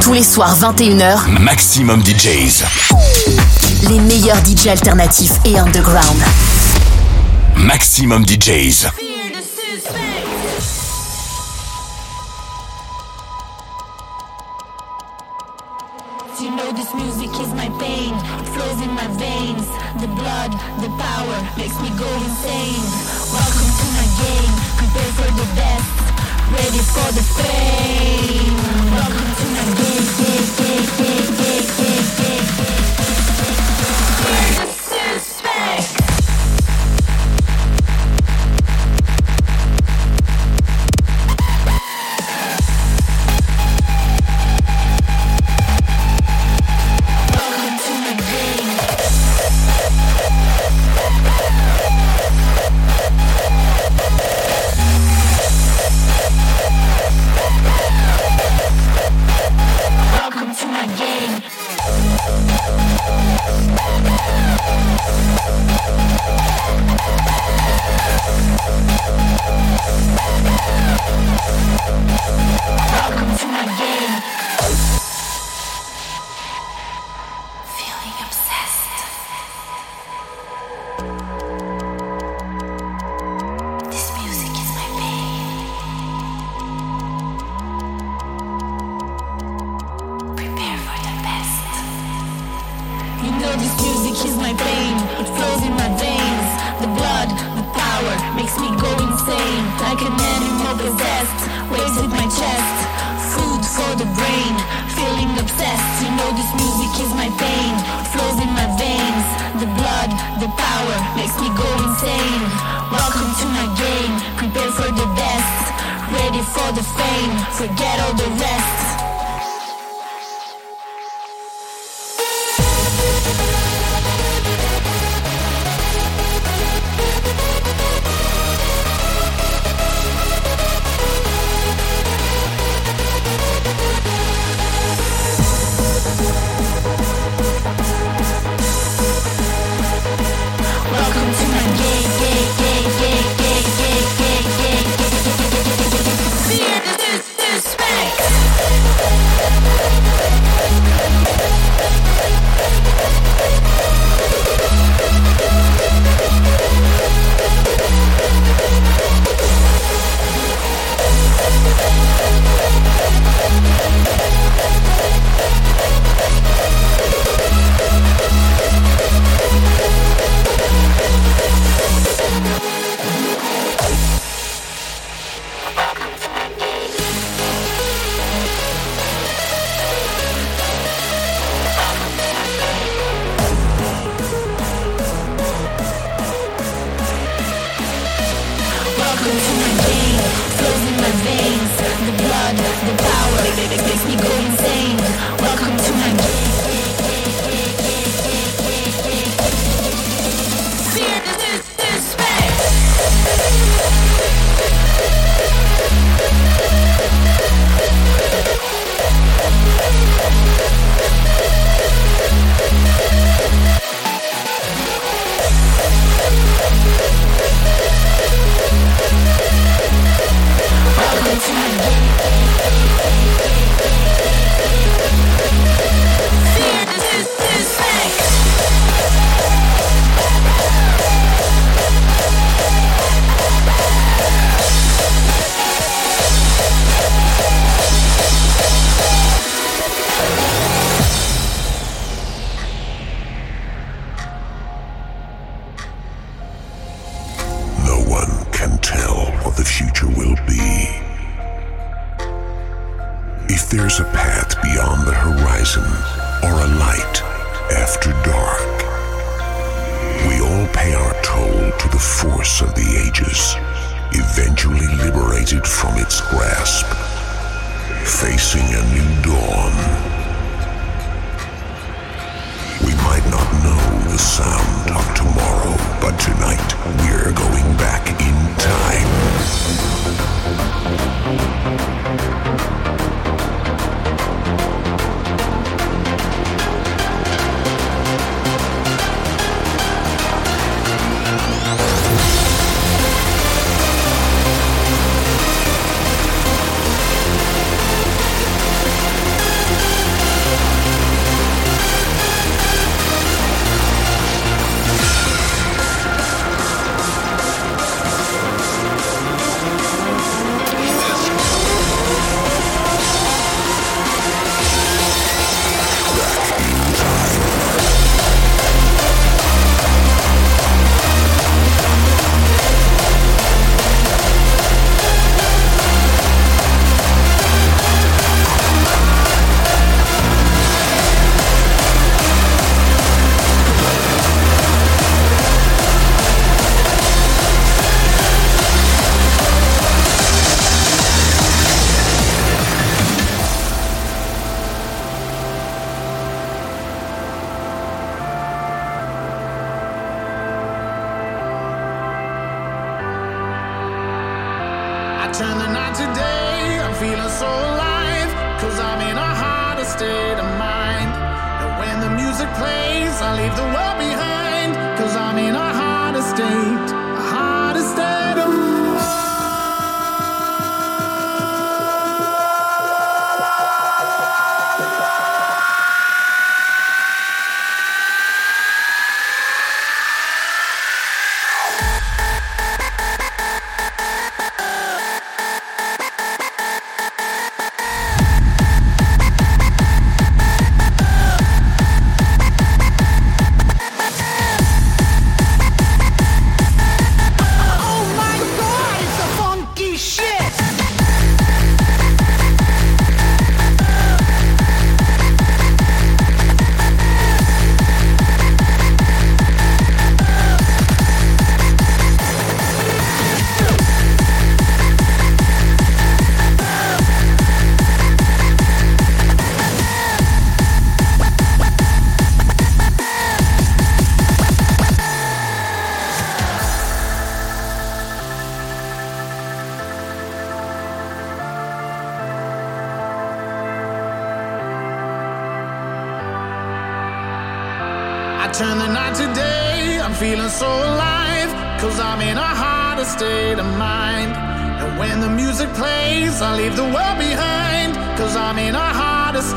Tous les soirs 21h, Maximum DJs. Les meilleurs DJs alternatifs et underground. Maximum DJs. You know this music is my pain, it flows in my veins. The blood, the power makes me go insane. Welcome to my game, prepare for the best, ready for the fame. big, big, big, big. makes me go insane. Welcome to my game, prepare for the best, ready for the fame, forget all the rest.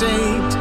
state.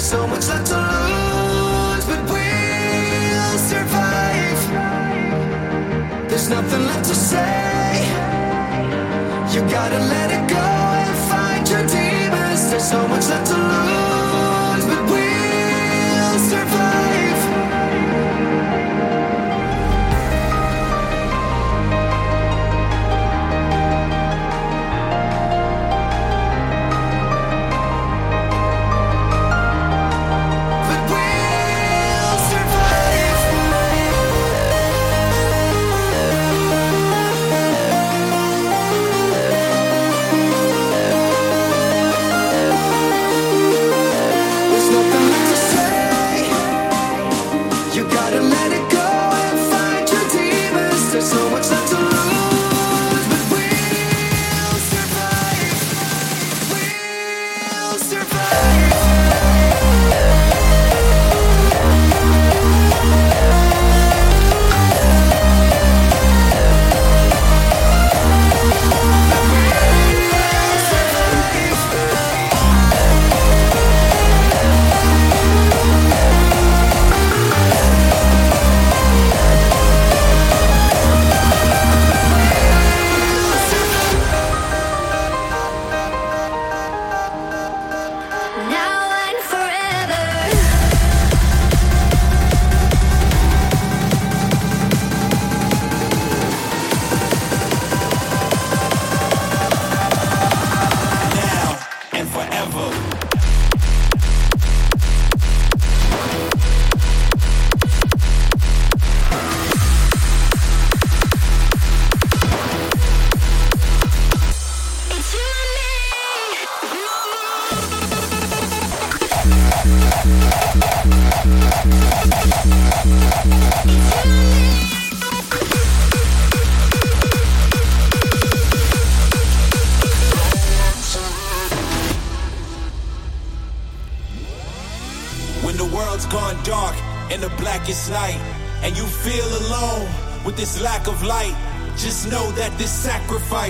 So much left to lose, but we'll survive. There's nothing left to say. You gotta let it go and fight your demons. There's so much left to lose,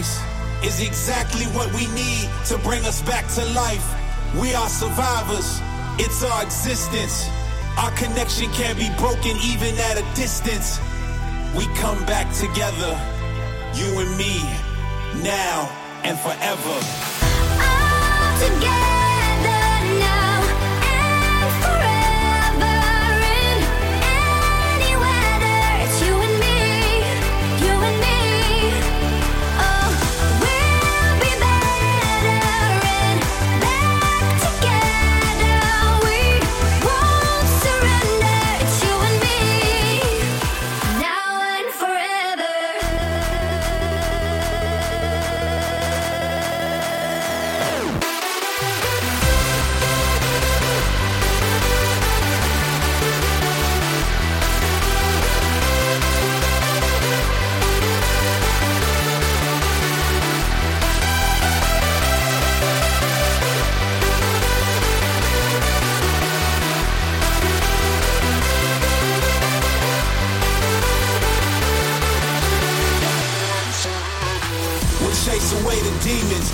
sacrifice is exactly what we need to bring us back to life. We are survivors, it's our existence. Our connection can't be broken even at a distance. We come back together, you and me, now and forever. All together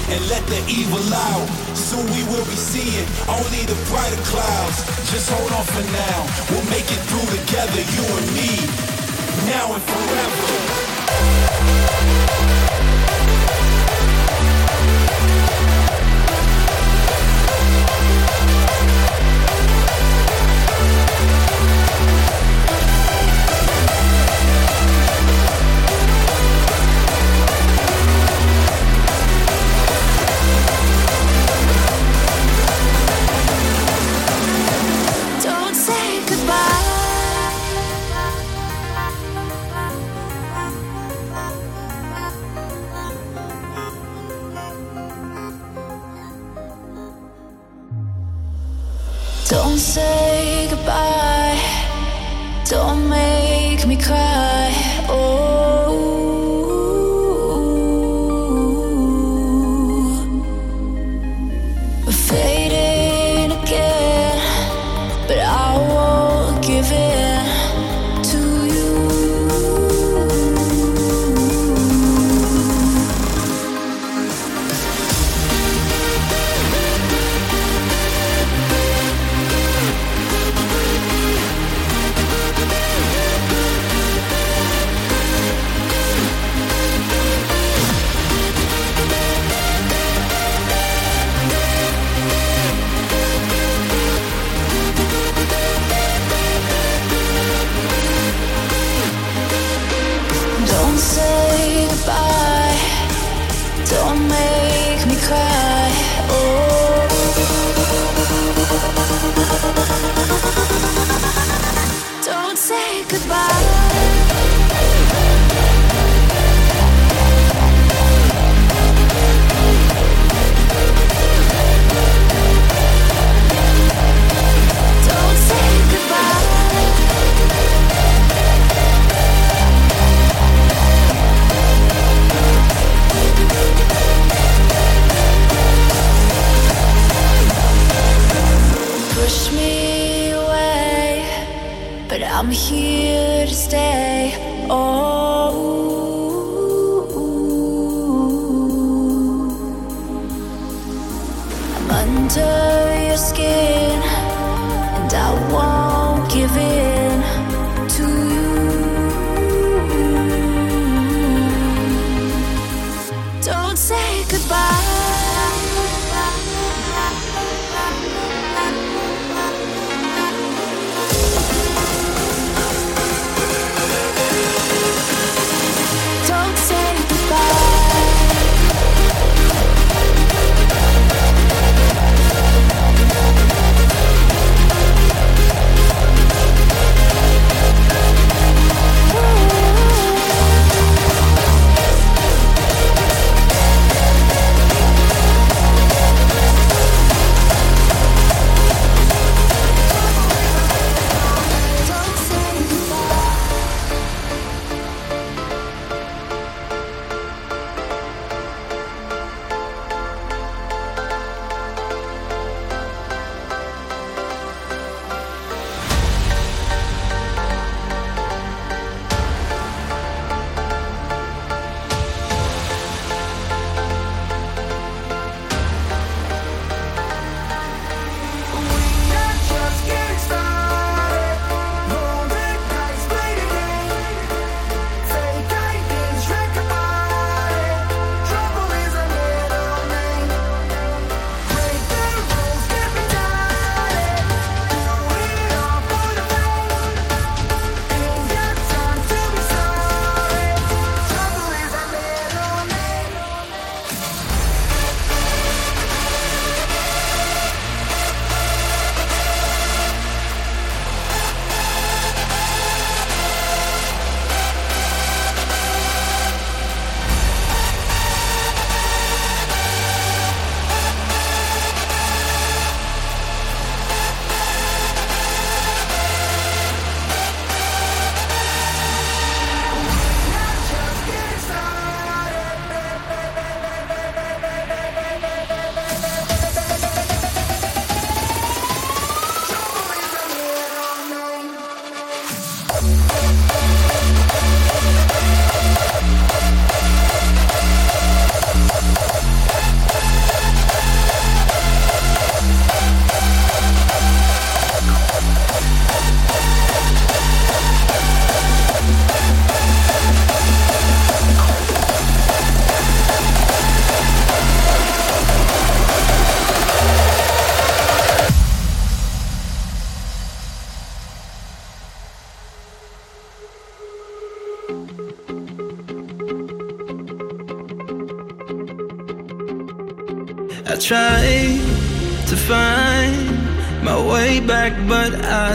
and let the evil out. Soon we will be seeing only the brighter clouds. Just hold on for now. We'll make it through together, you and me. Now and forever.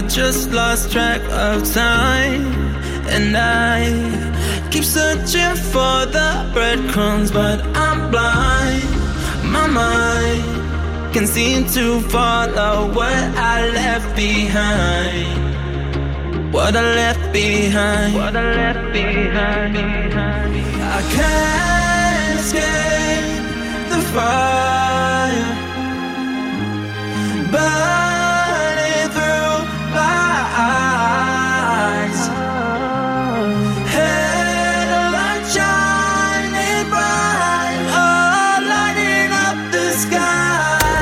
I just lost track of time, and I keep searching for the breadcrumbs, but I'm blind. My mind can seem to follow what I left behind. What I left behind. What I left behind. I can't escape the fire, but.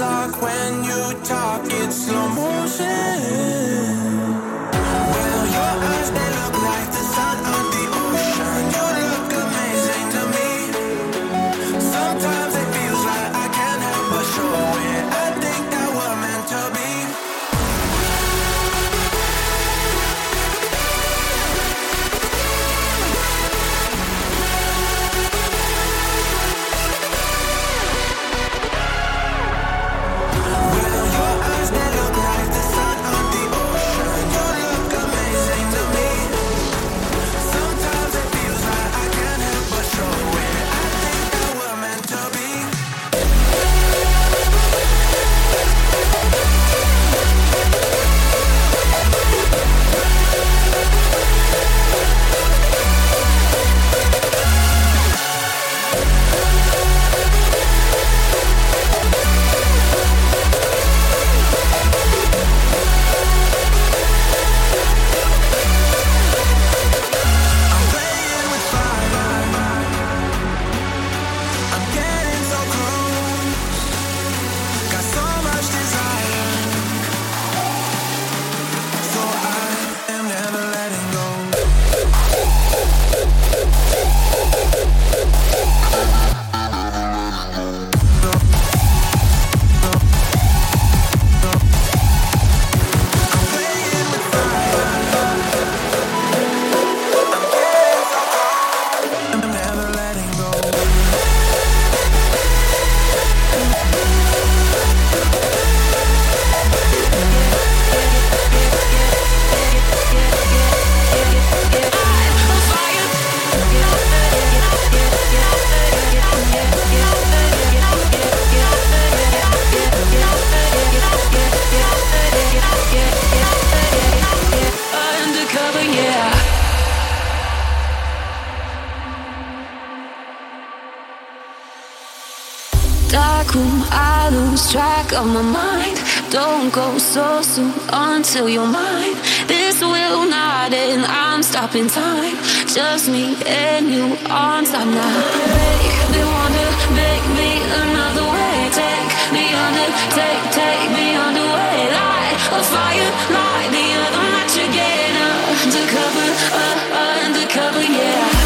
like when you talk, it's slow motion. Of my mind. Don't go so soon until you're mine. This will not end. I'm stopping time. Just me and you on stop now. Make me wonder, make me another way. Take me under, take, take me underway. Light a fire, light the other match again. Undercover, uh, undercover, yeah.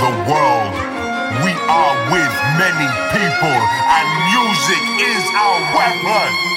the world. We are with many people, and music is our weapon.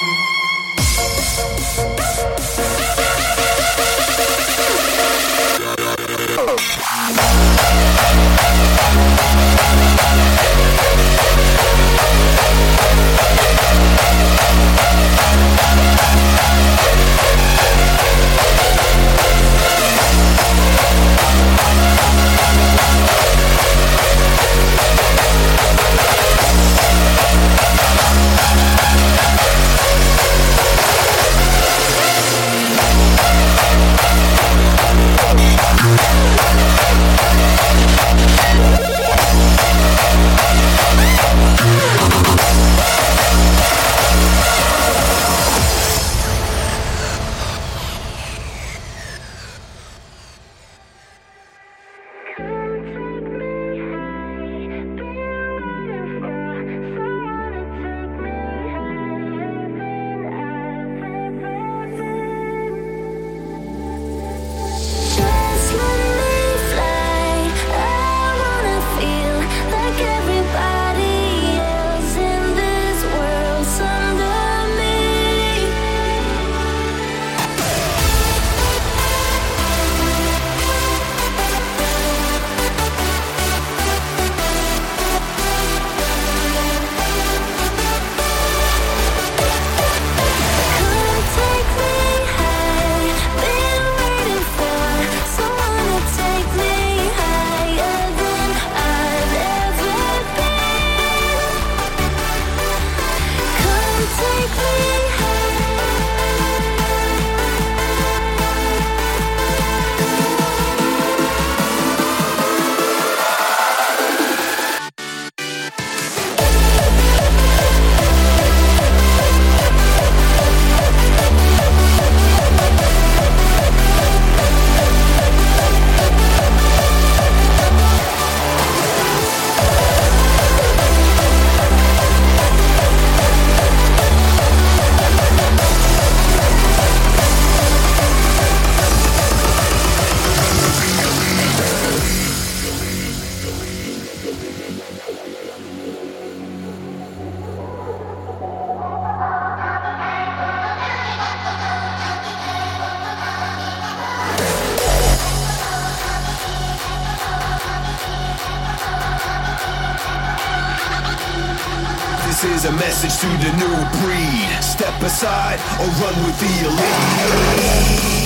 This is a message to the new breed. Step aside or run with the elite.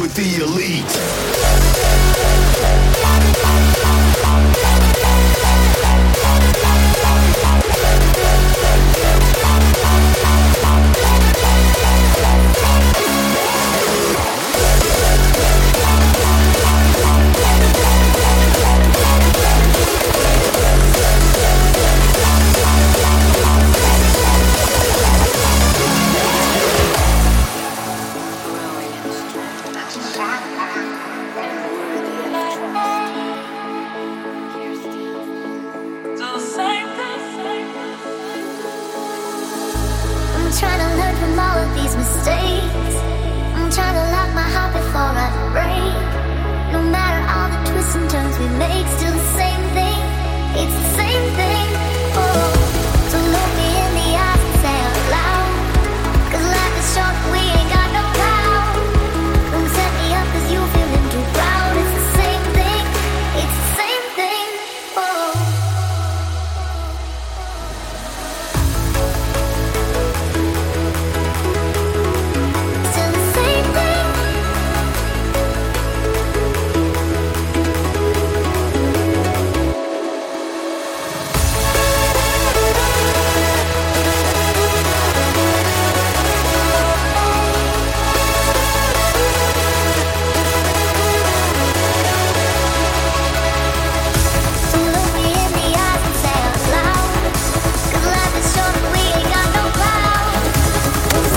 With the elite.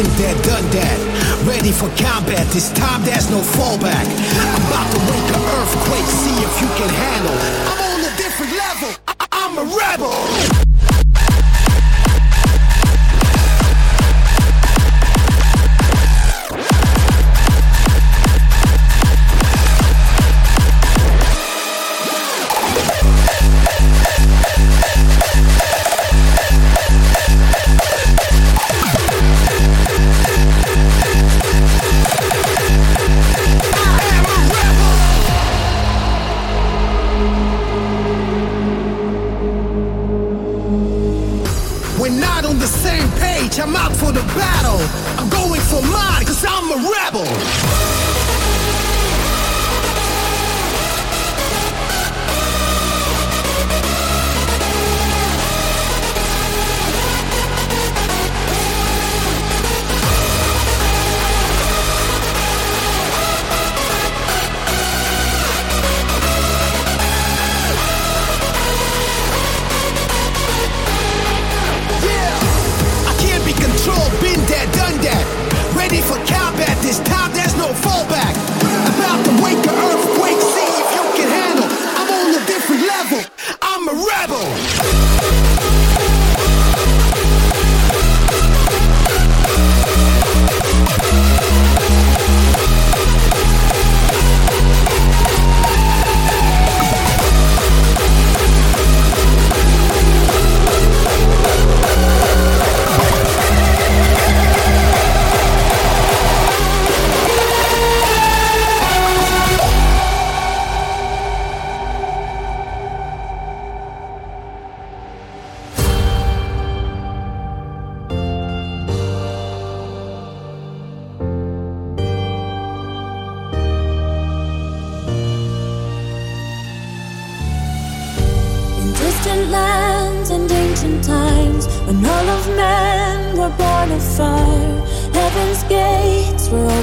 Been there, done that. Ready for combat. This time there's no fallback. I'm about to wake an earthquake. See if you can handle. I'm on a different level. I- I'm a rebel.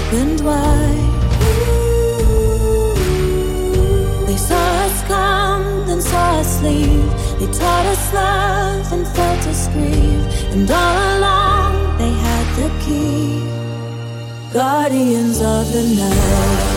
Opened wide. They saw us come, then saw us leave. They taught us love and felt us grieve. And all along they had the key. Guardians of the night.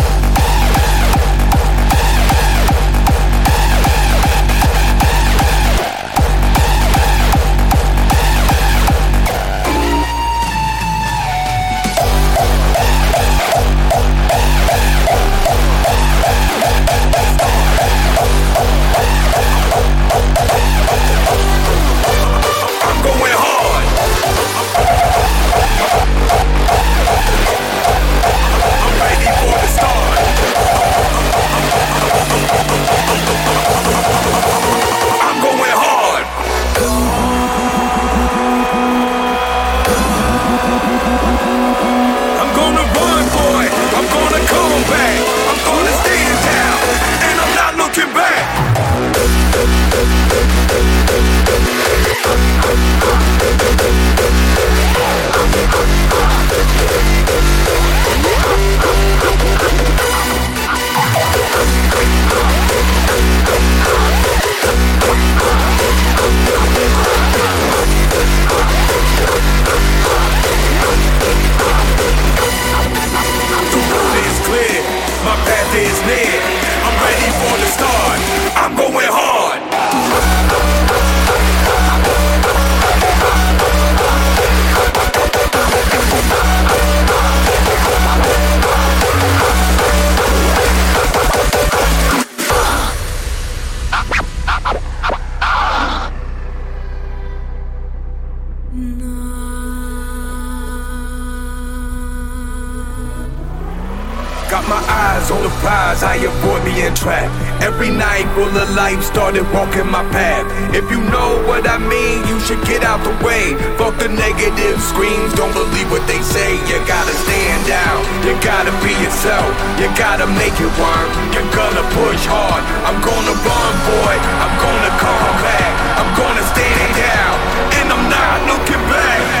Path. If you know what I mean, you should get out the way. Fuck the negative screams, don't believe what they say. You gotta stand out, you gotta be yourself, you gotta make it work. You're gonna push hard. I'm gonna run, boy, I'm gonna come back. I'm gonna stand down, and I'm not looking back.